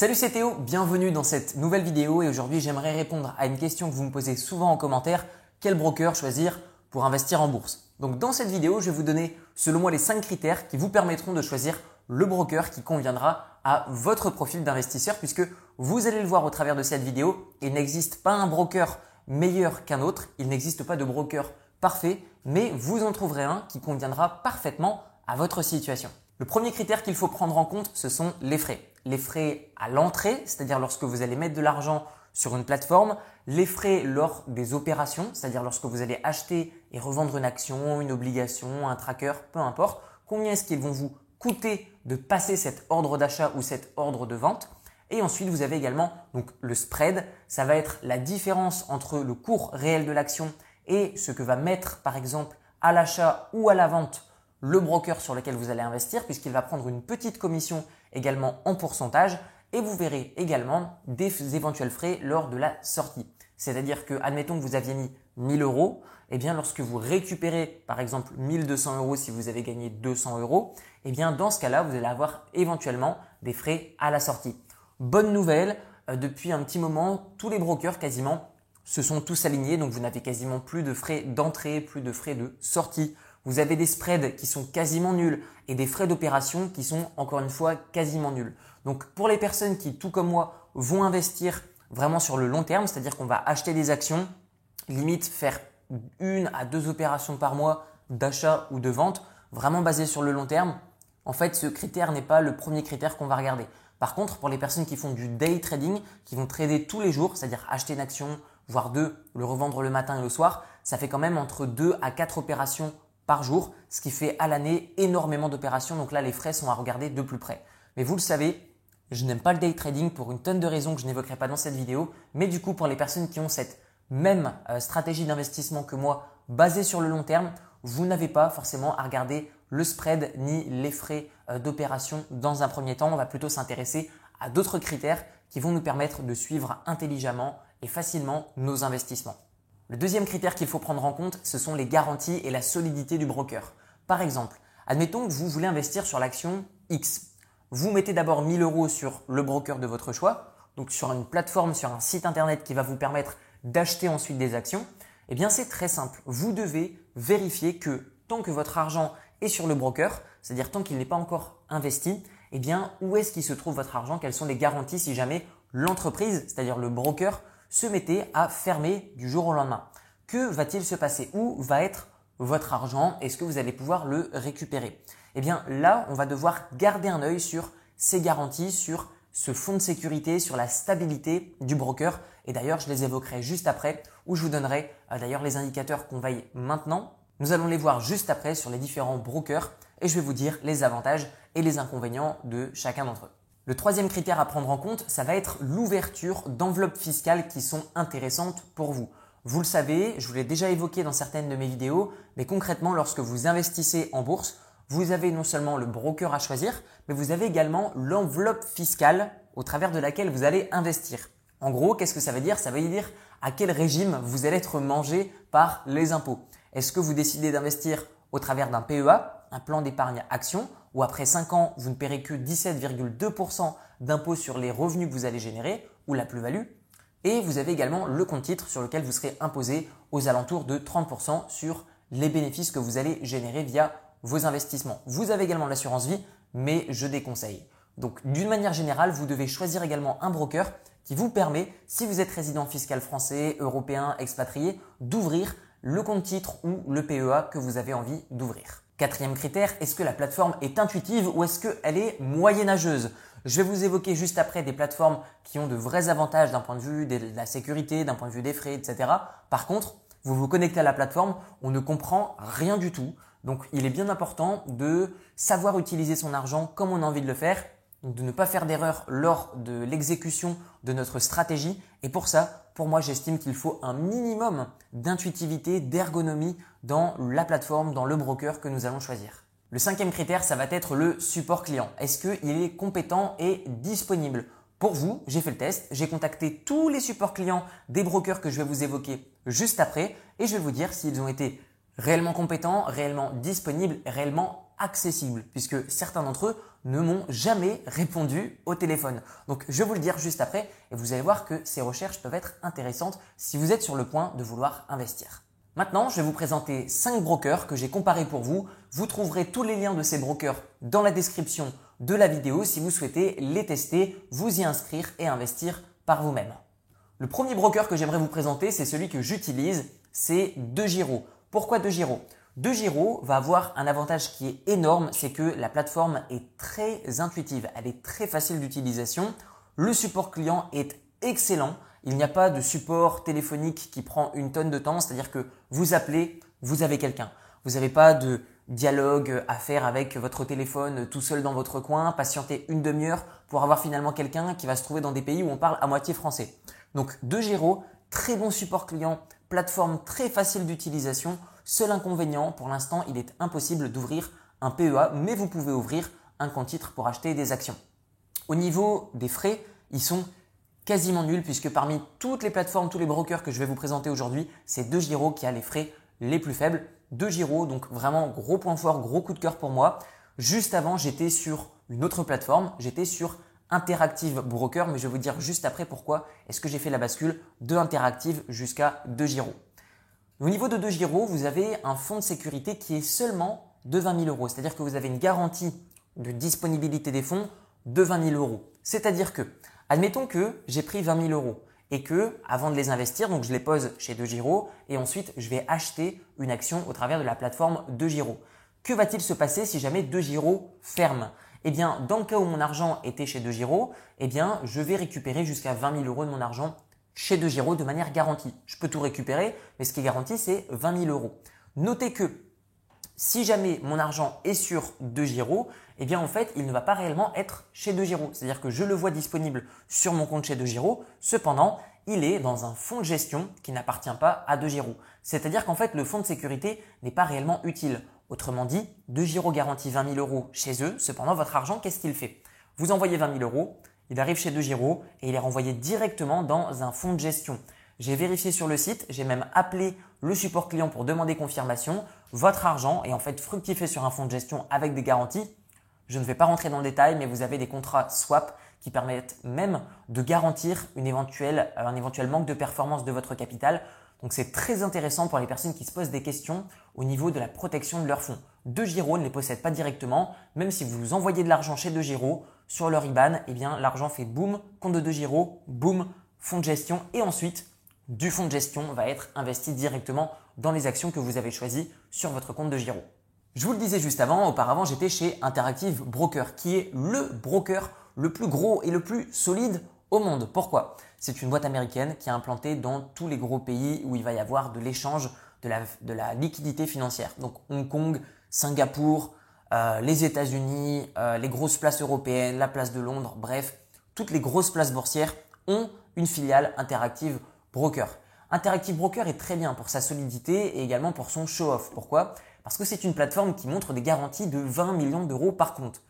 Salut c'est Théo, bienvenue dans cette nouvelle vidéo et aujourd'hui j'aimerais répondre à une question que vous me posez souvent en commentaire, quel broker choisir pour investir en bourse? Donc dans cette vidéo je vais vous donner selon moi les 5 critères qui vous permettront de choisir le broker qui conviendra à votre profil d'investisseur puisque vous allez le voir au travers de cette vidéo, il n'existe pas un broker meilleur qu'un autre, il n'existe pas de broker parfait, mais vous en trouverez un qui conviendra parfaitement à votre situation. Le premier critère qu'il faut prendre en compte, ce sont les frais. Les frais à l'entrée, c'est-à-dire lorsque vous allez mettre de l'argent sur une plateforme, les frais lors des opérations, c'est-à-dire lorsque vous allez acheter et revendre une action, une obligation, un tracker, peu importe, combien est-ce qu'ils vont vous coûter de passer cet ordre d'achat ou cet ordre de vente. Et ensuite, vous avez également donc le spread, ça va être la différence entre le cours réel de l'action et ce que va mettre par exemple à l'achat ou à la vente le broker sur lequel vous allez investir puisqu'il va prendre une petite commission également en pourcentage et vous verrez également des éventuels frais lors de la sortie. C'est-à-dire que, admettons que vous aviez mis 1000 euros, eh bien, lorsque vous récupérez, par exemple, 1200 euros si vous avez gagné 200 euros, eh bien, dans ce cas-là, vous allez avoir éventuellement des frais à la sortie. Bonne nouvelle, euh, depuis un petit moment, tous les brokers quasiment se sont tous alignés, donc vous n'avez quasiment plus de frais d'entrée, plus de frais de sortie vous avez des spreads qui sont quasiment nuls et des frais d'opération qui sont encore une fois quasiment nuls. Donc pour les personnes qui, tout comme moi, vont investir vraiment sur le long terme, c'est-à-dire qu'on va acheter des actions, limite faire une à deux opérations par mois d'achat ou de vente, vraiment basé sur le long terme, en fait ce critère n'est pas le premier critère qu'on va regarder. Par contre, pour les personnes qui font du day trading, qui vont trader tous les jours, c'est-à-dire acheter une action, voire deux, le revendre le matin et le soir, ça fait quand même entre deux à quatre opérations par jour, ce qui fait à l'année énormément d'opérations. Donc là, les frais sont à regarder de plus près. Mais vous le savez, je n'aime pas le day trading pour une tonne de raisons que je n'évoquerai pas dans cette vidéo. Mais du coup, pour les personnes qui ont cette même euh, stratégie d'investissement que moi, basée sur le long terme, vous n'avez pas forcément à regarder le spread ni les frais euh, d'opération dans un premier temps. On va plutôt s'intéresser à d'autres critères qui vont nous permettre de suivre intelligemment et facilement nos investissements. Le deuxième critère qu'il faut prendre en compte, ce sont les garanties et la solidité du broker. Par exemple, admettons que vous voulez investir sur l'action X. Vous mettez d'abord 1000 euros sur le broker de votre choix, donc sur une plateforme, sur un site internet qui va vous permettre d'acheter ensuite des actions. Eh bien, c'est très simple. Vous devez vérifier que tant que votre argent est sur le broker, c'est-à-dire tant qu'il n'est pas encore investi, eh bien, où est-ce qu'il se trouve votre argent? Quelles sont les garanties si jamais l'entreprise, c'est-à-dire le broker, se mettait à fermer du jour au lendemain. Que va-t-il se passer? Où va être votre argent? Est-ce que vous allez pouvoir le récupérer? Eh bien là, on va devoir garder un œil sur ces garanties, sur ce fonds de sécurité, sur la stabilité du broker. Et d'ailleurs, je les évoquerai juste après, où je vous donnerai euh, d'ailleurs les indicateurs qu'on veille maintenant. Nous allons les voir juste après sur les différents brokers et je vais vous dire les avantages et les inconvénients de chacun d'entre eux. Le troisième critère à prendre en compte, ça va être l'ouverture d'enveloppes fiscales qui sont intéressantes pour vous. Vous le savez, je vous l'ai déjà évoqué dans certaines de mes vidéos, mais concrètement, lorsque vous investissez en bourse, vous avez non seulement le broker à choisir, mais vous avez également l'enveloppe fiscale au travers de laquelle vous allez investir. En gros, qu'est-ce que ça veut dire? Ça veut dire à quel régime vous allez être mangé par les impôts. Est-ce que vous décidez d'investir au travers d'un PEA, un plan d'épargne action, ou après 5 ans, vous ne paierez que 17,2% d'impôt sur les revenus que vous allez générer, ou la plus-value. Et vous avez également le compte titre sur lequel vous serez imposé aux alentours de 30% sur les bénéfices que vous allez générer via vos investissements. Vous avez également l'assurance vie, mais je déconseille. Donc d'une manière générale, vous devez choisir également un broker qui vous permet, si vous êtes résident fiscal français, européen, expatrié, d'ouvrir le compte titre ou le PEA que vous avez envie d'ouvrir. Quatrième critère, est-ce que la plateforme est intuitive ou est-ce qu'elle est moyenâgeuse? Je vais vous évoquer juste après des plateformes qui ont de vrais avantages d'un point de vue de la sécurité, d'un point de vue des frais, etc. Par contre, vous vous connectez à la plateforme, on ne comprend rien du tout. Donc il est bien important de savoir utiliser son argent comme on a envie de le faire de ne pas faire d'erreur lors de l'exécution de notre stratégie. Et pour ça, pour moi, j'estime qu'il faut un minimum d'intuitivité, d'ergonomie dans la plateforme, dans le broker que nous allons choisir. Le cinquième critère, ça va être le support client. Est-ce qu'il est compétent et disponible Pour vous, j'ai fait le test, j'ai contacté tous les supports clients des brokers que je vais vous évoquer juste après et je vais vous dire s'ils ont été réellement compétents, réellement disponibles, réellement accessibles, puisque certains d'entre eux ne m'ont jamais répondu au téléphone. Donc je vais vous le dire juste après et vous allez voir que ces recherches peuvent être intéressantes si vous êtes sur le point de vouloir investir. Maintenant, je vais vous présenter 5 brokers que j'ai comparés pour vous. Vous trouverez tous les liens de ces brokers dans la description de la vidéo si vous souhaitez les tester, vous y inscrire et investir par vous-même. Le premier broker que j'aimerais vous présenter, c'est celui que j'utilise, c'est DeGiro. Pourquoi DeGiro? DeGiro va avoir un avantage qui est énorme, c'est que la plateforme est très intuitive, elle est très facile d'utilisation. Le support client est excellent. Il n'y a pas de support téléphonique qui prend une tonne de temps, c'est-à-dire que vous appelez, vous avez quelqu'un. Vous n'avez pas de dialogue à faire avec votre téléphone tout seul dans votre coin, patienter une demi-heure pour avoir finalement quelqu'un qui va se trouver dans des pays où on parle à moitié français. Donc de Giro, très bon support client, plateforme très facile d'utilisation. Seul inconvénient, pour l'instant, il est impossible d'ouvrir un PEA, mais vous pouvez ouvrir un compte titre pour acheter des actions. Au niveau des frais, ils sont quasiment nuls puisque parmi toutes les plateformes, tous les brokers que je vais vous présenter aujourd'hui, c'est De Giro qui a les frais les plus faibles. De Giro, donc vraiment gros point fort, gros coup de cœur pour moi. Juste avant, j'étais sur une autre plateforme, j'étais sur Interactive Broker, mais je vais vous dire juste après pourquoi est-ce que j'ai fait la bascule de Interactive jusqu'à De Giro. Au niveau de De Giro, vous avez un fonds de sécurité qui est seulement de 20 000 euros. C'est-à-dire que vous avez une garantie de disponibilité des fonds de 20 000 euros. C'est-à-dire que, admettons que j'ai pris 20 000 euros et que, avant de les investir, donc je les pose chez De Giro et ensuite je vais acheter une action au travers de la plateforme De Giro. Que va-t-il se passer si jamais De Giro ferme? Eh bien, dans le cas où mon argent était chez De Giro, eh bien, je vais récupérer jusqu'à 20 000 euros de mon argent chez De Giro de manière garantie. Je peux tout récupérer, mais ce qui est garanti, c'est 20 000 euros. Notez que si jamais mon argent est sur De Giro, eh bien en fait, il ne va pas réellement être chez De Giro. C'est-à-dire que je le vois disponible sur mon compte chez De Giro. Cependant, il est dans un fonds de gestion qui n'appartient pas à De Giro. C'est-à-dire qu'en fait, le fonds de sécurité n'est pas réellement utile. Autrement dit, De Giro garantit 20 000 euros chez eux. Cependant, votre argent, qu'est-ce qu'il fait? Vous envoyez 20 000 euros, il arrive chez De Giro et il est renvoyé directement dans un fonds de gestion. J'ai vérifié sur le site, j'ai même appelé le support client pour demander confirmation. Votre argent est en fait fructifié sur un fonds de gestion avec des garanties. Je ne vais pas rentrer dans le détail, mais vous avez des contrats swap qui permettent même de garantir une éventuelle, un éventuel manque de performance de votre capital. Donc c'est très intéressant pour les personnes qui se posent des questions au niveau de la protection de leurs fonds. De Giro ne les possède pas directement, même si vous envoyez de l'argent chez De Giro sur leur IBAN, eh bien l'argent fait boum, compte de De Giro, boum, fonds de gestion et ensuite du fonds de gestion va être investi directement dans les actions que vous avez choisies sur votre compte de Giro. Je vous le disais juste avant, auparavant j'étais chez Interactive Broker qui est le broker le plus gros et le plus solide au monde. Pourquoi? C'est une boîte américaine qui est implantée dans tous les gros pays où il va y avoir de l'échange de la, liquidité financière. Donc Hong Kong, Singapour, euh, les États-Unis, euh, les grosses places européennes, la place de Londres, bref, toutes les grosses places boursières ont une filiale Interactive Broker. Interactive Broker est très bien pour sa solidité et également pour son show-off. Pourquoi? Parce que c'est une plateforme qui montre des garanties de 20 millions d'euros par compte.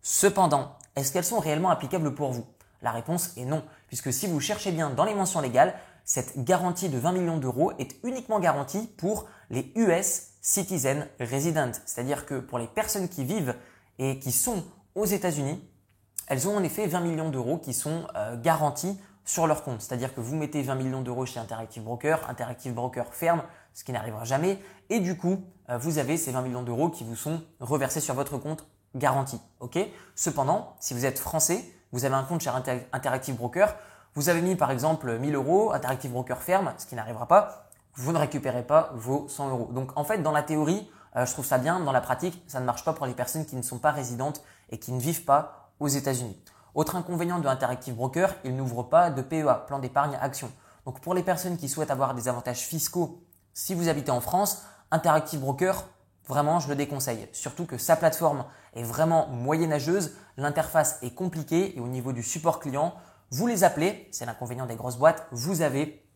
Cependant, est-ce qu'elles sont réellement applicables pour vous? La réponse est non, puisque si vous cherchez bien dans les mentions légales, cette garantie de 20 millions d'euros est uniquement garantie pour les US Citizen Resident, c'est-à-dire que pour les personnes qui vivent et qui sont aux États-Unis, elles ont en effet 20 millions d'euros qui sont euh, garantis sur leur compte. C'est-à-dire que vous mettez 20 millions d'euros chez Interactive Broker, Interactive Broker ferme, ce qui n'arrivera jamais, et du coup, euh, vous avez ces 20 millions d'euros qui vous sont reversés sur votre compte garanti. Cependant, si vous êtes français, vous avez un compte chez Interactive Broker, vous avez mis par exemple 1000 euros, Interactive Broker ferme, ce qui n'arrivera pas, vous ne récupérez pas vos 100 euros. Donc en fait, dans la théorie, euh, je trouve ça bien, dans la pratique, ça ne marche pas pour les personnes qui ne sont pas résidentes et qui ne vivent pas aux États-Unis. Autre inconvénient de Interactive Broker, il n'ouvre pas de PEA, plan d'épargne action. Donc pour les personnes qui souhaitent avoir des avantages fiscaux, si vous habitez en France, Interactive Broker Vraiment, je le déconseille. Surtout que sa plateforme est vraiment moyenâgeuse, l'interface est compliquée et au niveau du support client, vous les appelez, c'est l'inconvénient des grosses boîtes, vous avez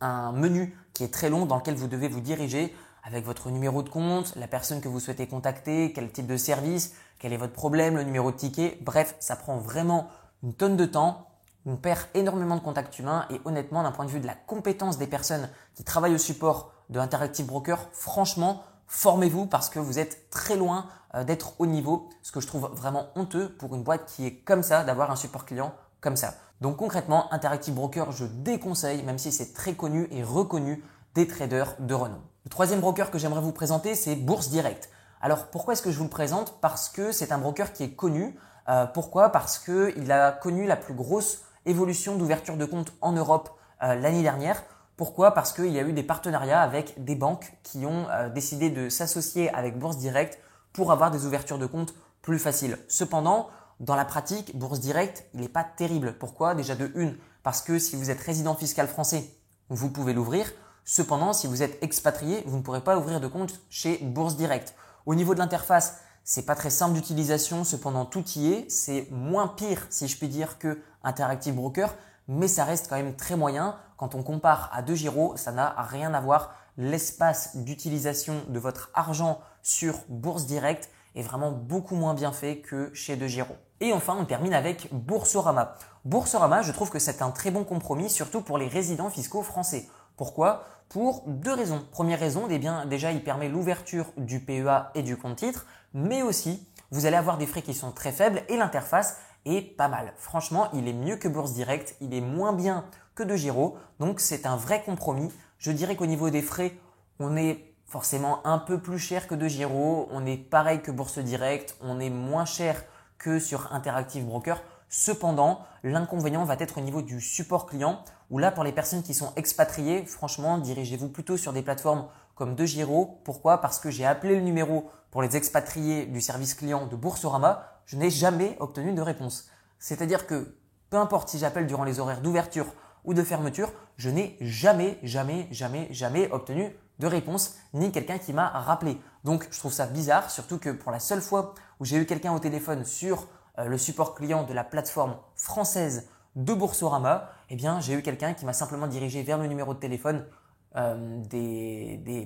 un menu qui est très long dans lequel vous devez vous diriger avec votre numéro de compte, la personne que vous souhaitez contacter, quel type de service, quel est votre problème, le numéro de ticket. Bref, ça prend vraiment une tonne de temps. On perd énormément de contacts humains et honnêtement, d'un point de vue de la compétence des personnes qui travaillent au support de Interactive Broker, franchement, formez-vous parce que vous êtes très loin euh, d'être au niveau, ce que je trouve vraiment honteux pour une boîte qui est comme ça, d'avoir un support client comme ça. Donc concrètement, Interactive Broker, je déconseille, même si c'est très connu et reconnu des traders de renom. Le troisième broker que j'aimerais vous présenter, c'est Bourse Direct. Alors pourquoi est-ce que je vous le présente? Parce que c'est un broker qui est connu. Euh, pourquoi? Parce qu'il a connu la plus grosse évolution d'ouverture de compte en Europe euh, l'année dernière. Pourquoi? Parce qu'il y a eu des partenariats avec des banques qui ont euh, décidé de s'associer avec Bourse Direct pour avoir des ouvertures de compte plus faciles. Cependant, dans la pratique, Bourse Direct, il n'est pas terrible. Pourquoi? Déjà de une, parce que si vous êtes résident fiscal français, vous pouvez l'ouvrir. Cependant, si vous êtes expatrié, vous ne pourrez pas ouvrir de compte chez Bourse Direct. Au niveau de l'interface, c'est pas très simple d'utilisation, cependant tout y est. C'est moins pire, si je puis dire, que Interactive Broker, mais ça reste quand même très moyen. Quand on compare à deux Giro, ça n'a rien à voir. L'espace d'utilisation de votre argent sur Bourse Direct est vraiment beaucoup moins bien fait que chez De Giro. Et enfin, on termine avec Boursorama. Boursorama, je trouve que c'est un très bon compromis, surtout pour les résidents fiscaux français. Pourquoi? Pour deux raisons. Première raison, eh bien, déjà, il permet l'ouverture du PEA et du compte titre, mais aussi, vous allez avoir des frais qui sont très faibles et l'interface est pas mal. Franchement, il est mieux que Bourse Direct, il est moins bien que de Giro, donc c'est un vrai compromis. Je dirais qu'au niveau des frais, on est forcément un peu plus cher que de Giro, on est pareil que Bourse Direct, on est moins cher que sur Interactive Broker. Cependant, l'inconvénient va être au niveau du support client, où là, pour les personnes qui sont expatriées, franchement, dirigez-vous plutôt sur des plateformes comme DeGiro. Pourquoi? Parce que j'ai appelé le numéro pour les expatriés du service client de Boursorama, je n'ai jamais obtenu de réponse. C'est-à-dire que peu importe si j'appelle durant les horaires d'ouverture ou de fermeture, je n'ai jamais, jamais, jamais, jamais obtenu de réponse, ni quelqu'un qui m'a rappelé. Donc je trouve ça bizarre, surtout que pour la seule fois où j'ai eu quelqu'un au téléphone sur euh, le support client de la plateforme française de Boursorama, eh bien, j'ai eu quelqu'un qui m'a simplement dirigé vers le numéro de téléphone euh,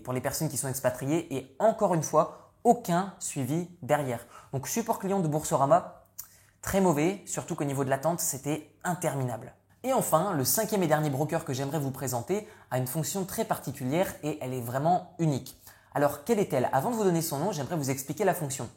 pour les personnes qui sont expatriées et encore une fois, aucun suivi derrière. Donc, support client de Boursorama, très mauvais, surtout qu'au niveau de l'attente, c'était interminable. Et enfin, le cinquième et dernier broker que j'aimerais vous présenter a une fonction très particulière et elle est vraiment unique. Alors, quelle est-elle? Avant de vous donner son nom, j'aimerais vous expliquer la fonction.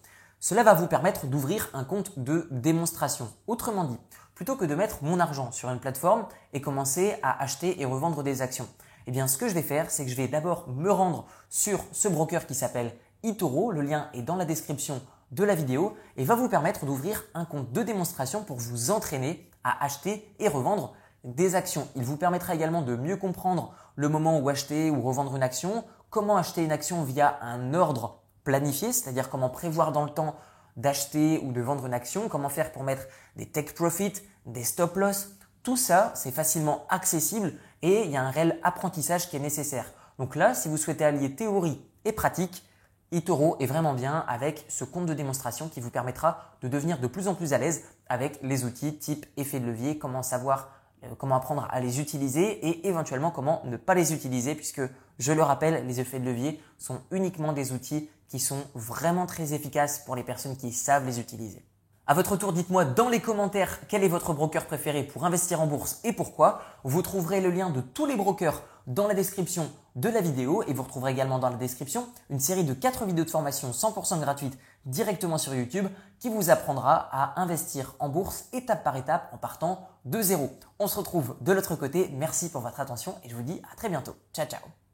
Cela va vous permettre d'ouvrir un compte de démonstration. Autrement dit, plutôt que de mettre mon argent sur une plateforme et commencer à acheter et revendre des actions, eh bien ce que je vais faire, c'est que je vais d'abord me rendre sur ce broker qui s'appelle eToro, le lien est dans la description de la vidéo et va vous permettre d'ouvrir un compte de démonstration pour vous entraîner à acheter et revendre des actions. Il vous permettra également de mieux comprendre le moment où acheter ou revendre une action, comment acheter une action via un ordre planifier, c'est-à-dire comment prévoir dans le temps d'acheter ou de vendre une action, comment faire pour mettre des take profit, des stop loss. Tout ça, c'est facilement accessible et il y a un réel apprentissage qui est nécessaire. Donc là, si vous souhaitez allier théorie et pratique, eToro est vraiment bien avec ce compte de démonstration qui vous permettra de devenir de plus en plus à l'aise avec les outils type effet de levier, comment savoir comment apprendre à les utiliser et éventuellement comment ne pas les utiliser puisque je le rappelle, les effets de levier sont uniquement des outils qui sont vraiment très efficaces pour les personnes qui savent les utiliser. À votre tour, dites-moi dans les commentaires quel est votre broker préféré pour investir en bourse et pourquoi. Vous trouverez le lien de tous les brokers dans la description de la vidéo et vous retrouverez également dans la description une série de 4 vidéos de formation 100% gratuites directement sur YouTube qui vous apprendra à investir en bourse étape par étape en partant de zéro. On se retrouve de l'autre côté. Merci pour votre attention et je vous dis à très bientôt. Ciao ciao